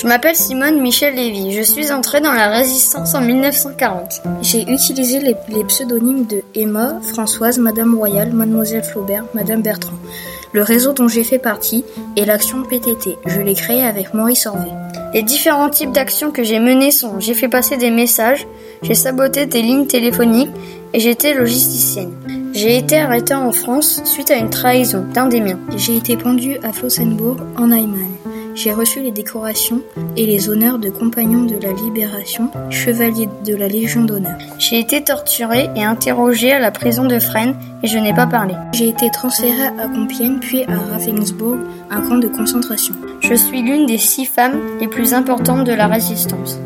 Je m'appelle Simone Michel Lévy. Je suis entrée dans la résistance en 1940. J'ai utilisé les, pseudonymes de Emma, Françoise, Madame Royale, Mademoiselle Flaubert, Madame Bertrand. Le réseau dont j'ai fait partie est l'action PTT. Je l'ai créé avec Maurice Orvé. Les différents types d'actions que j'ai menées sont j'ai fait passer des messages, j'ai saboté des lignes téléphoniques et j'étais logisticienne. J'ai été arrêtée en France suite à une trahison d'un des miens. J'ai été pendue à Flossenbourg en Allemagne. J'ai reçu les décorations et les honneurs de compagnon de la Libération, chevalier de la Légion d'honneur. J'ai été torturée et interrogée à la prison de Fresnes et je n'ai pas parlé. J'ai été transférée à Compiègne puis à Ravensbourg, un camp de concentration. Je suis l'une des six femmes les plus importantes de la résistance.